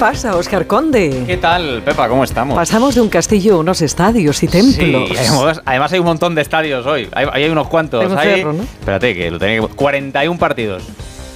pasa, Oscar Conde? ¿Qué tal, Pepa? ¿Cómo estamos? Pasamos de un castillo a unos estadios y templos. Sí, además, además hay un montón de estadios hoy. Hay, hay unos cuantos. Hay cerro, ¿no? Espérate, que lo tenía que... 41 partidos.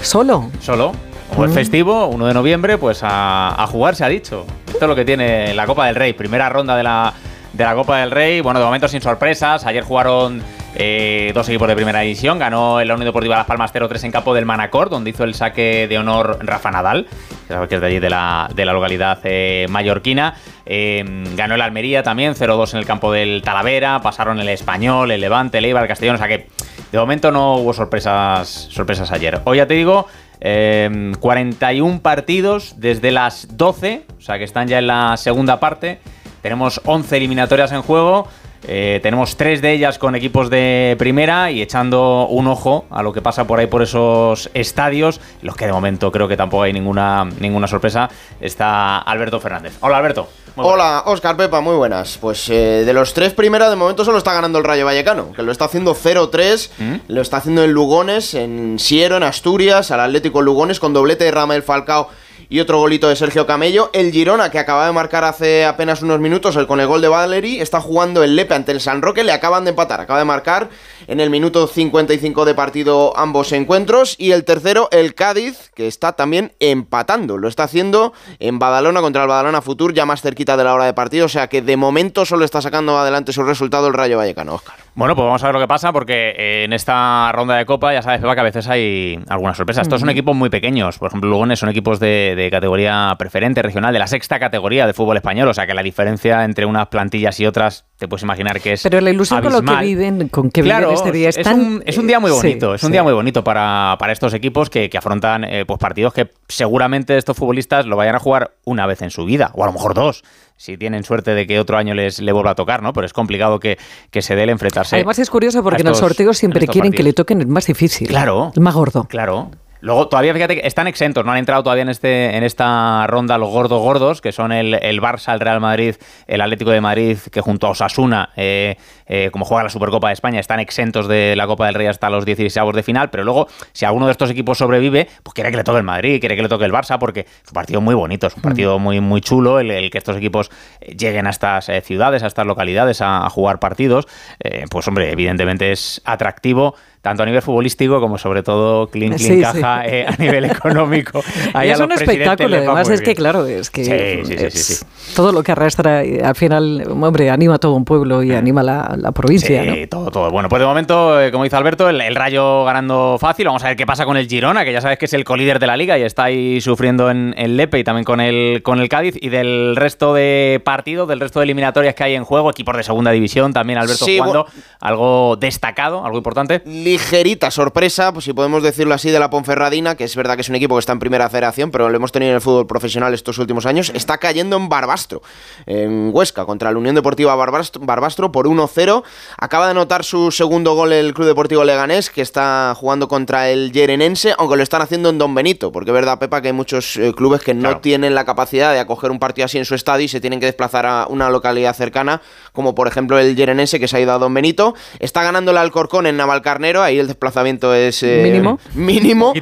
¿Solo? Solo. Como Mm. es festivo, 1 de noviembre, pues a, a jugar se ha dicho. Esto es lo que tiene la Copa del Rey. Primera ronda de la, de la Copa del Rey. Bueno, de momento sin sorpresas. Ayer jugaron eh, dos equipos de primera división. Ganó el Unión Deportiva Las Palmas 0-3 en campo del Manacor, donde hizo el saque de honor Rafa Nadal, que es de allí de la, de la localidad eh, mallorquina. Eh, ganó el Almería también, 0-2 en el campo del Talavera. Pasaron el Español, el Levante, el Eibar, el Castellón. O sea que de momento no hubo sorpresas, sorpresas ayer. Hoy ya te digo, eh, 41 partidos desde las 12, o sea que están ya en la segunda parte. Tenemos 11 eliminatorias en juego. Eh, tenemos tres de ellas con equipos de primera y echando un ojo a lo que pasa por ahí por esos estadios, en los que de momento creo que tampoco hay ninguna, ninguna sorpresa. Está Alberto Fernández. Hola Alberto. Hola, Oscar Pepa, muy buenas. Pues eh, de los tres primeros, de momento solo está ganando el Rayo Vallecano, que lo está haciendo 0-3, ¿Mm? lo está haciendo en Lugones, en Siero, en Asturias, al Atlético Lugones, con doblete de Ramel Falcao y otro golito de Sergio Camello. El Girona, que acaba de marcar hace apenas unos minutos, el con el gol de Valery, está jugando el Lepe ante el San Roque, le acaban de empatar, acaba de marcar en el minuto 55 de partido ambos encuentros. Y el tercero, el Cádiz, que está también empatando, lo está haciendo en Badalona contra el Badalona Futur, ya más cerquita de la hora de partido, o sea que de momento solo está sacando adelante su resultado el Rayo Vallecano, Oscar. Bueno, pues vamos a ver lo que pasa porque eh, en esta ronda de Copa ya sabes, Pepa, que a veces hay algunas sorpresas. Estos son equipos muy pequeños. Por ejemplo, Lugones son equipos de, de categoría preferente, regional, de la sexta categoría de fútbol español. O sea que la diferencia entre unas plantillas y otras, te puedes imaginar que es Pero la ilusión con lo que viven, con que Claro, viven este día es, es, tan... un, es un día muy Sí, bonito, es un sí. día muy bonito para, para estos equipos que, que afrontan eh, pues partidos que seguramente estos futbolistas lo vayan a jugar una vez en su vida, o a lo mejor dos, si tienen suerte de que otro año les le vuelva a tocar, ¿no? Pero es complicado que, que se dé el enfrentarse. Además es curioso porque en los sorteos siempre quieren que le toquen el más difícil. Claro. El más gordo. Claro. Luego, todavía fíjate que están exentos, no han entrado todavía en, este, en esta ronda los gordos gordos, que son el, el Barça, el Real Madrid, el Atlético de Madrid, que junto a Osasuna, eh, eh, como juega la Supercopa de España, están exentos de la Copa del Rey hasta los 16 de final. Pero luego, si alguno de estos equipos sobrevive, pues quiere que le toque el Madrid, quiere que le toque el Barça, porque es un partido muy bonito, es un partido muy, muy chulo, el, el que estos equipos eh, lleguen a estas eh, ciudades, a estas localidades a, a jugar partidos. Eh, pues, hombre, evidentemente es atractivo tanto a nivel futbolístico como sobre todo clean clean Sí, sí. caja eh, a nivel económico. Ahí es un espectáculo, además es que claro, es que Sí, sí, sí, es sí, sí. todo lo que arrastra al final, hombre, anima a todo un pueblo y anima la, la provincia, Sí, ¿no? todo, todo. Bueno, pues de momento, eh, como dice Alberto, el, el Rayo ganando fácil. Vamos a ver qué pasa con el Girona, que ya sabes que es el colíder de la liga y está ahí sufriendo en el Lepe y también con el, con el Cádiz. Y del resto de partidos, del resto de eliminatorias que hay en juego, equipos de segunda división, también Alberto Sí, jugando algo destacado, algo importante. Ligerita sorpresa, pues si podemos decirlo así, de la Ponferradina, que es verdad que es un equipo que está en primera federación, pero lo hemos tenido en el fútbol profesional estos últimos años, está cayendo en Barbastro, en Huesca, contra la Unión Deportiva Barbastro, Barbastro por 1-0. Acaba de anotar su segundo gol el Club Deportivo Leganés, que está jugando contra el Yerenense, aunque lo están haciendo en Don Benito, porque es verdad, Pepa, que hay muchos eh, clubes que no Claro. tienen la capacidad de acoger un partido así en su estadio y se tienen que desplazar a una localidad cercana, como por ejemplo el Yerenense, que se ha ido a Don Benito. Está ganando el Alcorcón en Navalcarnero, ahí el desplazamiento es eh, Mínimo. mínimo.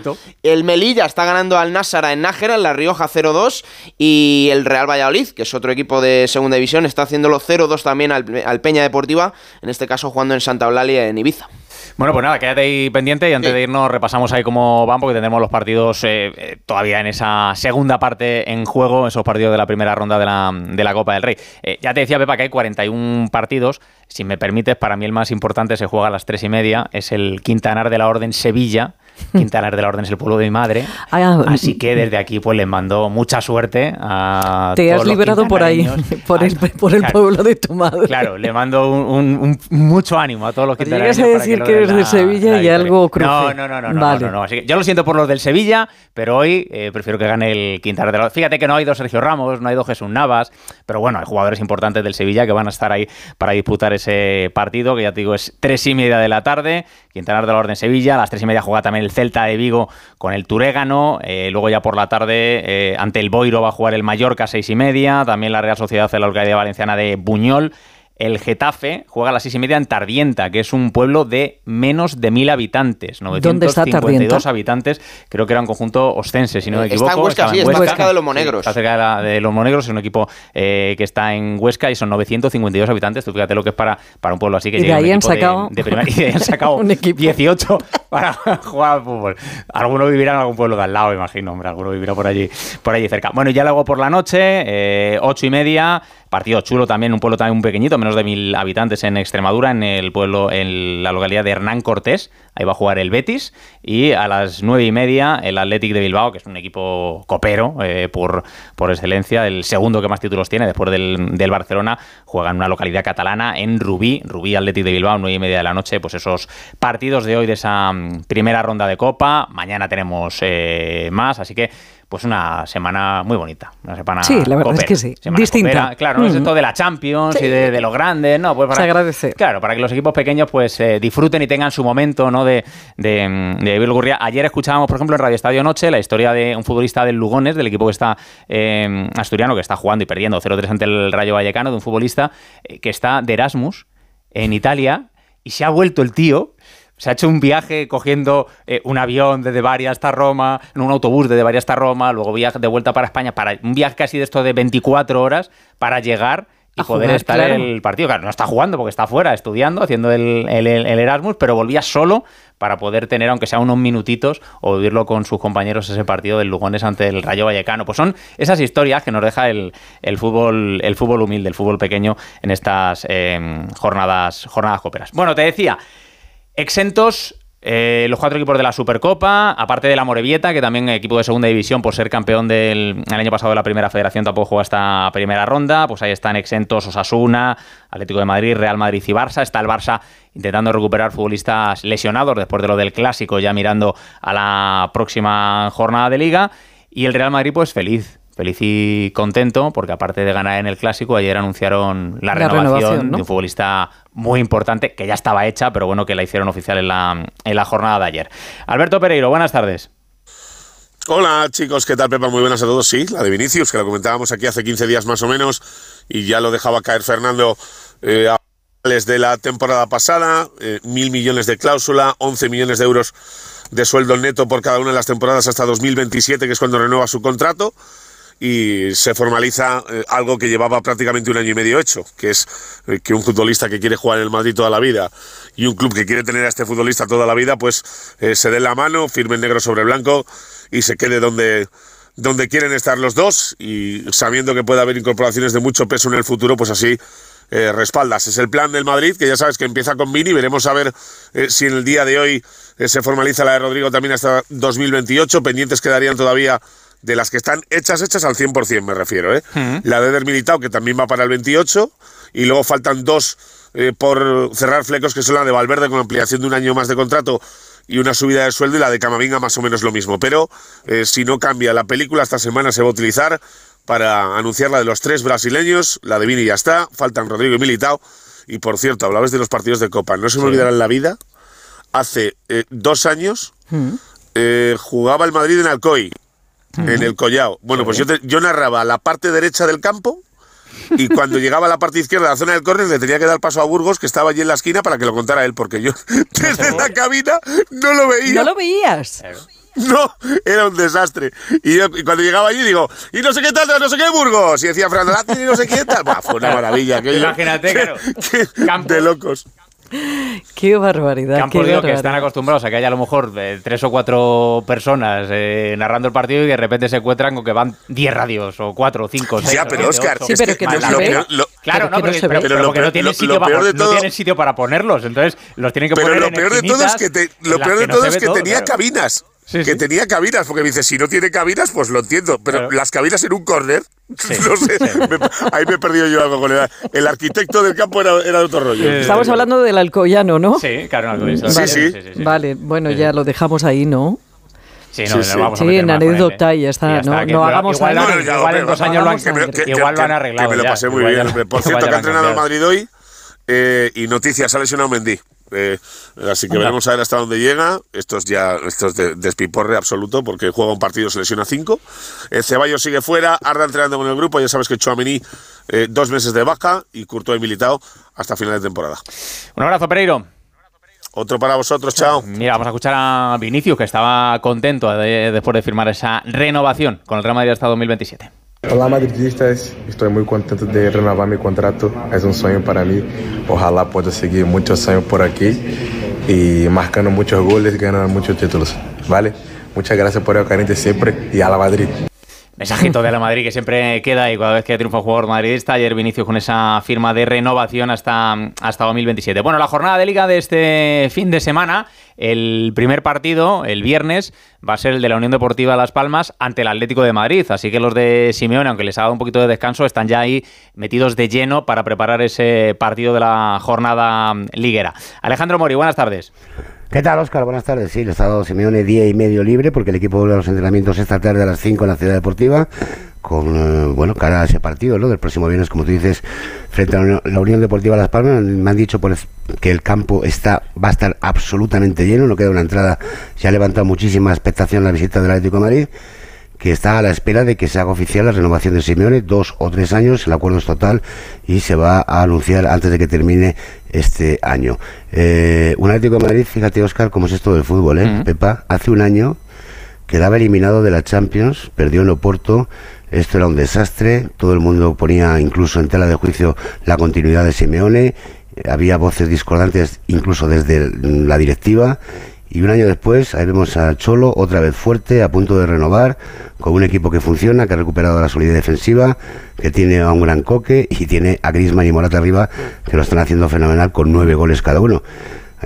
El Melilla está ganando al Nássara en Nájera, en La Rioja 0-2. Y el Real Valladolid, que es otro equipo de segunda división, está haciéndolo 0-2 también al, al Peña Deportiva, en este caso jugando en Santa Eulalia en Ibiza. Bueno, pues nada, quédate ahí pendiente y antes Sí. de irnos repasamos ahí cómo van, porque tendremos los partidos eh, eh, todavía en esa segunda parte en juego, esos partidos de la primera ronda de la, de la Copa del Rey. Eh, ya te decía, Pepa, que hay 41 partidos. Si me permites, para mí el más importante se juega a las tres y media, es el Quintanar de la Orden Sevilla. Quintanar de la Orden es el pueblo de mi madre. Ah, Así que desde aquí pues les mando mucha suerte a Te todos has los liberado por ahí, quintanareños. por el, Ah, por el claro. pueblo de tu madre. Claro, le mando un, un- un- mucho ánimo a todos los que Llegas a decir que eres de Sevilla y algo cruce. No, no, no, no, no, Vale. no, no. Así que yo lo siento por los del Sevilla, pero hoy eh, prefiero que gane el Quintanar de la Fíjate que no ha ido Sergio Ramos, no ha ido Jesús Navas, pero bueno, hay jugadores importantes del Sevilla que van a estar ahí para disputar ese partido, que ya te digo es tres y media de la tarde, Quintanar de la Orden Sevilla, a las tres y media juega también el Celta de Vigo con el Turégano, eh, luego ya por la tarde eh, ante el Boiro va a jugar el Mallorca seis y media, también la Real Sociedad de la Valenciana de Buñol, el Getafe juega a las seis y media en Tardienta, que es un pueblo de menos de mil habitantes. ¿Dónde está Tardienta? habitantes, creo que era un conjunto ostense, si no me equivoco. Está en Huesca, sí, está cerca de los Monegros. está cerca de, los Monegros, es un equipo eh, que está en Huesca y son 952 habitantes. Tú fíjate lo que es para, para un pueblo así que y de ahí han sacado, de, y de ahí han sacado un equipo. 18 para jugar al fútbol. Alguno vivirá en algún pueblo de al lado, imagino, hombre, alguno vivirá por allí, por allí cerca. Bueno, ya luego por la noche, eh, ocho y media, Partido chulo también, un pueblo también un pequeñito, menos de mil habitantes en Extremadura, en el pueblo, en la localidad de Hernán Cortés. Ahí va a jugar el Betis. Y a las nueve y media, el Athletic de Bilbao, que es un equipo copero eh, por, por excelencia, el segundo que más títulos tiene después del, del, Barcelona, juega en una localidad catalana, en Rubí, Rubí Athletic de Bilbao, nueve y media de la noche. Pues esos partidos de hoy de esa mm, primera ronda de Copa. Mañana tenemos eh, más, así que pues una semana muy bonita. Una semana sí, la verdad es que sí. Distinta. Claro, no es esto de la Champions y de, lo grande, ¿no? Pues para, Se agradece. Claro, para que los equipos pequeños pues eh, disfruten y tengan su momento, ¿no? De, de, de Ayer escuchábamos, por ejemplo, en Radio Estadio Noche la historia de un futbolista del Lugones, del equipo que está eh, asturiano, que está jugando y perdiendo 0-3 ante el Rayo Vallecano, de un futbolista eh, que está de Erasmus en Italia y se ha vuelto el tío se ha hecho un viaje cogiendo eh, un avión desde Bari hasta Roma, en un autobús desde Bari hasta Roma, luego viaje de vuelta para España, para un viaje casi de esto de 24 horas para llegar y poder estar en el partido. Claro, no está jugando porque está fuera, estudiando, haciendo el, Erasmus, pero volvía solo para poder tener, aunque sea unos minutitos, o vivirlo con sus compañeros ese partido del Lugones ante el Rayo Vallecano. Pues son esas historias que nos deja el, fútbol, el fútbol humilde, el fútbol pequeño en estas eh, jornadas, jornadas coperas. Bueno, te decía, Exentos eh, los cuatro equipos de la Supercopa, aparte de la Morevieta, que también equipo de segunda división por ser campeón del año pasado de la primera federación, tampoco juega esta primera ronda. Pues ahí están exentos Osasuna, Atlético de Madrid, Real Madrid y Barça. Está el Barça intentando recuperar futbolistas lesionados después de lo del clásico, ya mirando a la próxima jornada de liga. Y el Real Madrid, pues feliz, feliz y contento, porque aparte de ganar en el clásico, ayer anunciaron la, renovación, de un futbolista muy importante, que ya estaba hecha, pero bueno, que la hicieron oficial en la, en la jornada de ayer. Alberto Pereiro, buenas tardes. Hola chicos, ¿qué tal Pepa? Muy buenas a todos. Sí, la de Vinicius, que la comentábamos aquí hace 15 días más o menos, y ya lo dejaba caer Fernando eh, a de la temporada pasada, eh, mil millones de cláusula, 11 millones de euros de sueldo neto por cada una de las temporadas hasta 2027, que es cuando renueva su contrato y se formaliza eh, algo que llevaba prácticamente un año y medio hecho, que es eh, que un futbolista que quiere jugar en el Madrid toda la vida y un club que quiere tener a este futbolista toda la vida, pues eh, se den la mano, firmen negro sobre blanco y se quede donde, donde quieren estar los dos y sabiendo que puede haber incorporaciones de mucho peso en el futuro, pues así respaldas. Es el plan del Madrid, que ya sabes que empieza con Vini, veremos a ver si en el día de hoy se formaliza la de Rodrigo también hasta 2028, pendientes quedarían todavía de las que están hechas, hechas al 100% me refiero. ¿eh? La de Der Militao, que también va para el 28, y luego faltan dos eh, por cerrar flecos, que son la de Valverde con ampliación de un año más de contrato y una subida de sueldo, y la de Camavinga más o menos lo mismo. Pero eh, si no cambia la película, esta semana se va a utilizar para anunciar la de los tres brasileños, la de Vini ya está, faltan Rodrigo y Militao. Y por cierto, hablabas de los partidos de Copa, no se me olvidará en la vida, hace dos años jugaba el Madrid en Alcoy, en el Collao. Bueno, pues yo, yo narraba la parte derecha del campo y cuando llegaba a la parte izquierda de la zona del córner le tenía que dar paso a Burgos, que estaba allí en la esquina, para que lo contara él, porque yo desde la cabina no lo veía. ¿No lo veías? No, era un desastre. Y, yo, cuando llegaba allí digo, y no sé qué tal, no sé qué Burgos. Y decía Fernando y no sé qué tal. fue una maravilla. Imagínate, claro. de locos. Qué barbaridad. Que han podido que están acostumbrados a que haya a lo mejor eh, tres o cuatro personas eh, narrando el partido y de repente se encuentran con que van diez radios o cuatro o cinco. Seis, ya, pero Oscar, sí, pero que, no se ve. claro, no, pero, que no tienen sitio, para, no tienen sitio para ponerlos, entonces los tienen que poner Pero lo peor de todo es que, lo peor de todo es que tenía cabinas que tenía cabinas, porque me dice, si no tiene cabinas, pues lo entiendo, pero las cabinas en un córner, no sé, ahí me he perdido yo algo con el, el arquitecto del campo era, era de otro rollo. Estamos hablando del Alcoyano, ¿no? Sí, claro, Alcoyano. Sí, sí. Vale, bueno, ya lo dejamos ahí, ¿no? Sí, no, sí, vamos a sí en anécdota y ya está. no, no hagamos igual, igual, en dos años lo han, igual lo han arreglado. Que me lo pasé muy bien. Por cierto, que ha entrenado el Madrid hoy eh, y noticias, ha lesionado Mendy. Eh, así que veremos a ver hasta dónde llega. Esto es ya esto es de, despiporre absoluto porque juega un partido, se lesiona cinco. Eh, Ceballos sigue fuera, Arda entrenando con el grupo. Ya sabes que Chouameni eh, dos meses de baja y Courtois militado hasta final de temporada. Un abrazo, Pereiro. Otro para vosotros, chao. Mira, vamos a escuchar a Vinicius, que estaba contento después de firmar esa renovación con el Real Madrid hasta 2027. Hola madridistas, estoy muy contento de renovar mi contrato, es un sueño para mí, ojalá pueda seguir muchos años por aquí y marcando muchos goles y ganando muchos títulos, ¿vale? Muchas gracias por el cariño siempre y a la Madrid. Mensajito de la Madrid que siempre queda y cada vez que triunfa un jugador madridista. Ayer Vinicius con esa firma de renovación hasta, hasta 2027. Bueno, la jornada de liga de este fin de semana, el primer partido, el viernes, va a ser el de la Unión Deportiva Las Palmas ante el Atlético de Madrid. Así que los de Simeone, aunque les ha dado un poquito de descanso, están ya ahí metidos de lleno para preparar ese partido de la jornada liguera. Alejandro Mori, buenas tardes. ¿Qué tal, Oscar? Buenas tardes. Sí, le ha dado Simeone día y medio libre porque el equipo vuelve a los entrenamientos esta tarde a las 5 en la Ciudad Deportiva con, eh, bueno, cara a ese partido, ¿no? Del próximo viernes, como tú dices, frente a la Unión Deportiva Las Palmas. Me han dicho por que el campo está va a estar absolutamente lleno, no queda una entrada. Se ha levantado muchísima expectación la visita del Atlético de Madrid que está a la espera de que se haga oficial la renovación de Simeone, dos o tres años, el acuerdo es total y se va a anunciar antes de que termine este año. Eh, un Atlético de Madrid, fíjate Oscar, cómo es esto del fútbol, ¿eh? Pepa, hace un año quedaba eliminado de la Champions, perdió en Oporto, esto era un desastre, todo el mundo ponía incluso en tela de juicio la continuidad de Simeone, había voces discordantes incluso desde la directiva y un año después, ahí vemos a Cholo otra vez fuerte, a punto de renovar, con un equipo que funciona, que ha recuperado la solidez defensiva, que tiene a un gran coque y tiene a Griezmann y Morata arriba, que lo están haciendo fenomenal con nueve goles cada uno.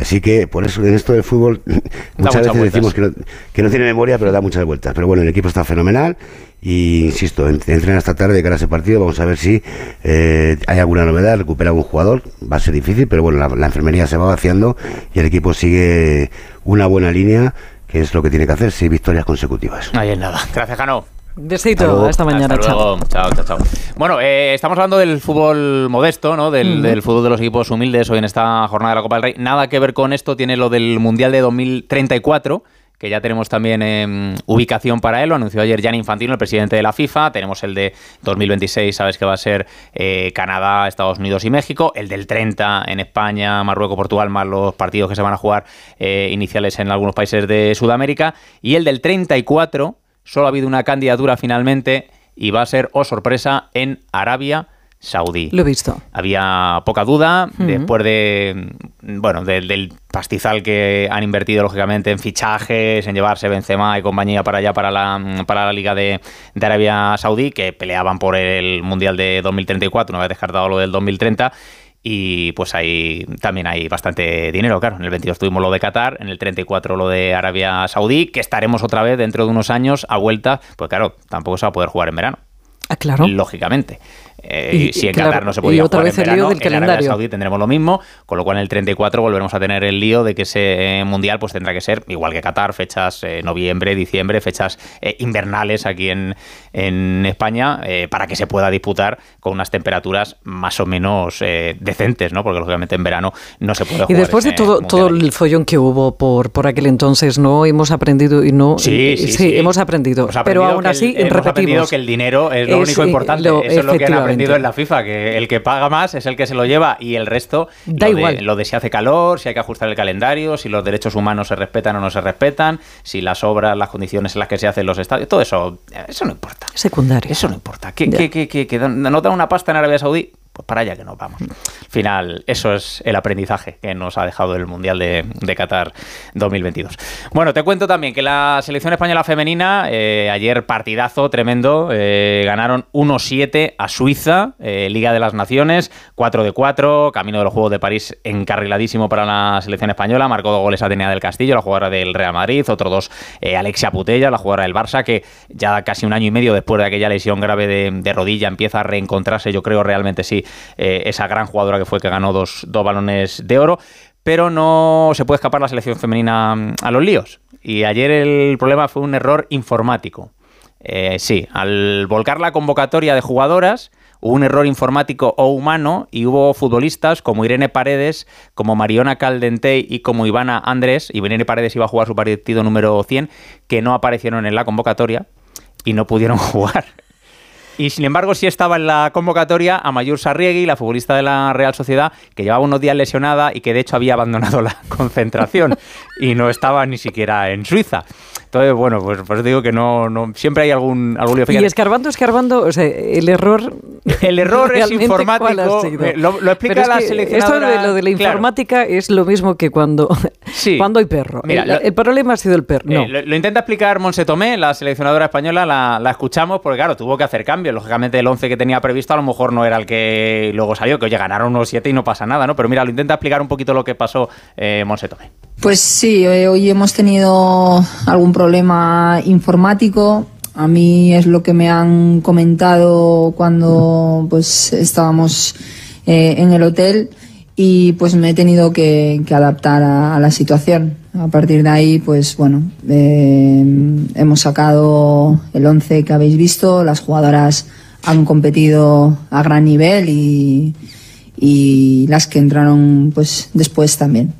Así que por eso en esto del fútbol muchas veces decimos que no, que no, tiene memoria, pero da muchas vueltas. Pero bueno, el equipo está fenomenal y insisto, entrena esta tarde de cara a ese partido. Vamos a ver si eh, hay alguna novedad, recupera un jugador. Va a ser difícil, pero bueno, la, enfermería se va vaciando y el equipo sigue una buena línea, que es lo que tiene que hacer, seis victorias consecutivas. Ahí es nada. Gracias, Jano. Besito, hasta, mañana, chao. chao. Chao, Bueno, eh, estamos hablando del fútbol modesto, ¿no? Del, del, fútbol de los equipos humildes hoy en esta jornada de la Copa del Rey. Nada que ver con esto tiene lo del Mundial de 2034 que ya tenemos también em, ubicación para él, lo anunció ayer Gianni Infantino, el presidente de la FIFA, tenemos el de 2026, sabes que va a ser eh, Canadá, Estados Unidos y México, el del 30 en España, Marruecos, Portugal, más los partidos que se van a jugar eh, iniciales en algunos países de Sudamérica, y el del 34, solo ha habido una candidatura finalmente y va a ser, oh sorpresa, en Arabia saudí. Lo he visto. Había poca duda, después de bueno, del pastizal que han invertido lógicamente en fichajes, en llevarse Benzema y compañía para allá para la, para la Liga de, Arabia Saudí, que peleaban por el Mundial de 2034, una vez descartado lo del 2030. Y pues ahí también hay bastante dinero, claro. En el 22 tuvimos lo de Qatar, en el 34 lo de Arabia Saudí, que estaremos otra vez dentro de unos años a vuelta, pues claro, tampoco se va a poder jugar en verano. Ah, claro. Lógicamente. Eh, si en Qatar no se podía jugar en verano, en Arabia Saudí tendremos lo mismo, con lo cual en el 34 volveremos a tener el lío de que ese eh, mundial pues tendrá que ser igual que Qatar, fechas eh, noviembre, diciembre, fechas invernales aquí en, en España para que se pueda disputar con unas temperaturas más o menos decentes, ¿no? Porque lógicamente en verano no se puede jugar. Y después de todo, todo el follón que hubo por, por aquel entonces, ¿no? Hemos aprendido y no... Sí, sí, sí, hemos aprendido. pero aún así, el, hemos aprendido que el dinero es lo único importante. Eso es lo que han aprendido en la FIFA, que el que paga más es el que se lo lleva y el resto da lo igual. De, lo de si hace calor, si hay que ajustar el calendario, si los derechos humanos se respetan o no se respetan, si las obras, las condiciones en las que se hacen los estadios, todo eso, eso no importa. Secundario. Eso no importa. ¿Qué, qué, qué, qué, no dan una pasta en Arabia Saudí? Pues para allá que nos vamos. Al final, eso es el aprendizaje que nos ha dejado el Mundial de, Qatar 2022. Bueno, te cuento también que la selección española femenina, eh, ayer partidazo tremendo, eh, ganaron 1-7 a Suiza, eh, Liga de las Naciones, 4 de 4, camino de los Juegos de París encarriladísimo para la selección española, marcó dos goles Atenea del Castillo, la jugadora del Real Madrid, otros dos Alexia Putella, la jugadora del Barça, que ya casi un año y medio después de aquella lesión grave de rodilla empieza a reencontrarse, yo creo realmente sí, eh, esa gran jugadora que fue que ganó dos, balones de oro pero no se puede escapar la selección femenina mm, a los líos. Y ayer el problema fue un error informático. Eh, sí, al volcar la convocatoria de jugadoras, hubo un error informático o humano y hubo futbolistas como Irene Paredes, como Mariona Caldentey y como Ivana Andrés, y Irene Paredes iba a jugar su partido número 100, que no aparecieron en la convocatoria y no pudieron jugar. Y sin embargo, sí estaba en la convocatoria a Mayur Sarriegui, la futbolista de la Real Sociedad, que llevaba unos días lesionada y que de hecho había abandonado la concentración y no estaba ni siquiera en Suiza. Entonces, bueno, pues, digo que no, no siempre hay algún, algún lío. Y escarbando, escarbando, o sea, el error. El error es informático, lo- lo explica es la que seleccionadora, Esto de lo de la claro. informática es lo mismo que cuando, Sí. cuando hay perro. Mira, el, lo- el problema ha sido el perro. No. Eh, lo, lo intenta explicar Monse Tomé, la seleccionadora española, la, la escuchamos porque, claro, tuvo que hacer cambios. Lógicamente, el 11 que tenía previsto a lo mejor no era el que luego salió, que oye, ganaron unos 7 y no pasa nada, ¿no? Pero mira, lo intenta explicar un poquito lo que pasó eh, Monse Tomé. Pues sí, eh, hoy hemos tenido algún problema informático. A mí es lo que me han comentado cuando pues estábamos eh, en el hotel y pues me he tenido que, adaptar a, a la situación. A partir de ahí, pues bueno, eh, hemos sacado el 11 que habéis visto. Las jugadoras han competido a gran nivel y, y las que entraron pues después también.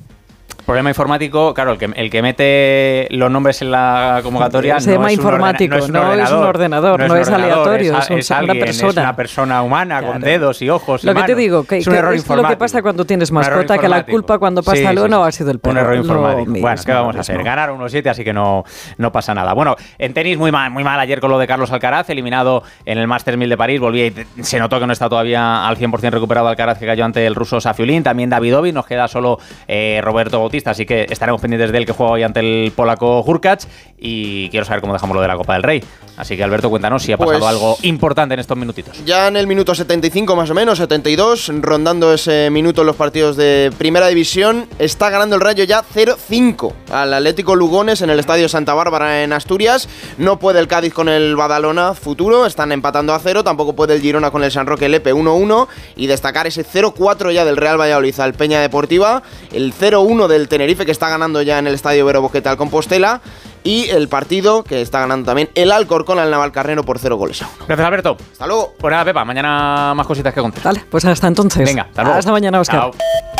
Problema informático, claro, el que, el que mete los nombres en la convocatoria Se no llama es un informático, ordena- no es un ordenador, no es ordenador, aleatorio, es un- es una alguien, persona. Es una persona humana con Claro. dedos y ojos y Lo que te digo, que, es un que error es lo que pasa cuando tienes mascota, que la culpa cuando pasa Sí, el sí, uno sí. ha sido el perro. Un error informático. bueno, ¿qué vamos a hacer? Ganaron unos 7, así que no, no pasa nada. Bueno, en tenis muy mal, muy mal ayer con lo de Carlos Alcaraz, eliminado en el Masters 1000 de París. Volvía y se notó que no está todavía al 100% recuperado Alcaraz, que cayó ante el ruso Safiulín. También Davidovic, nos queda solo eh, Roberto Bautista, así que estaremos pendientes de él que juega hoy ante el polaco Hurkacz. Y quiero saber cómo dejamos lo de la Copa del Rey. Así que Alberto, cuéntanos si ha pasado Pues- algo importante en estos minutitos. Ya en el minuto 75 más o menos, 72, rondando ese minuto en los partidos de Primera División, está ganando el Rayo ya 0-5 al Atlético Lugones en el Estadio Santa Bárbara en Asturias. No puede el Cádiz con el Badalona futuro, están empatando a 0, tampoco puede el Girona con el San Roque Lepe 1-1 y destacar ese 0-4 ya del Real Valladolid al Peña Deportiva, el 0-1 del Tenerife que está ganando ya en el Estadio Vero Boqueta al Compostela y el partido que está ganando también el Alcorcón al Navalcarnero por 0 goles a 1. Gracias, Alberto. Hasta luego. Pues nada, Pepa, mañana más cositas que contar. Vale, pues hasta entonces. Venga, hasta luego. Hasta mañana, Oscar. Chao.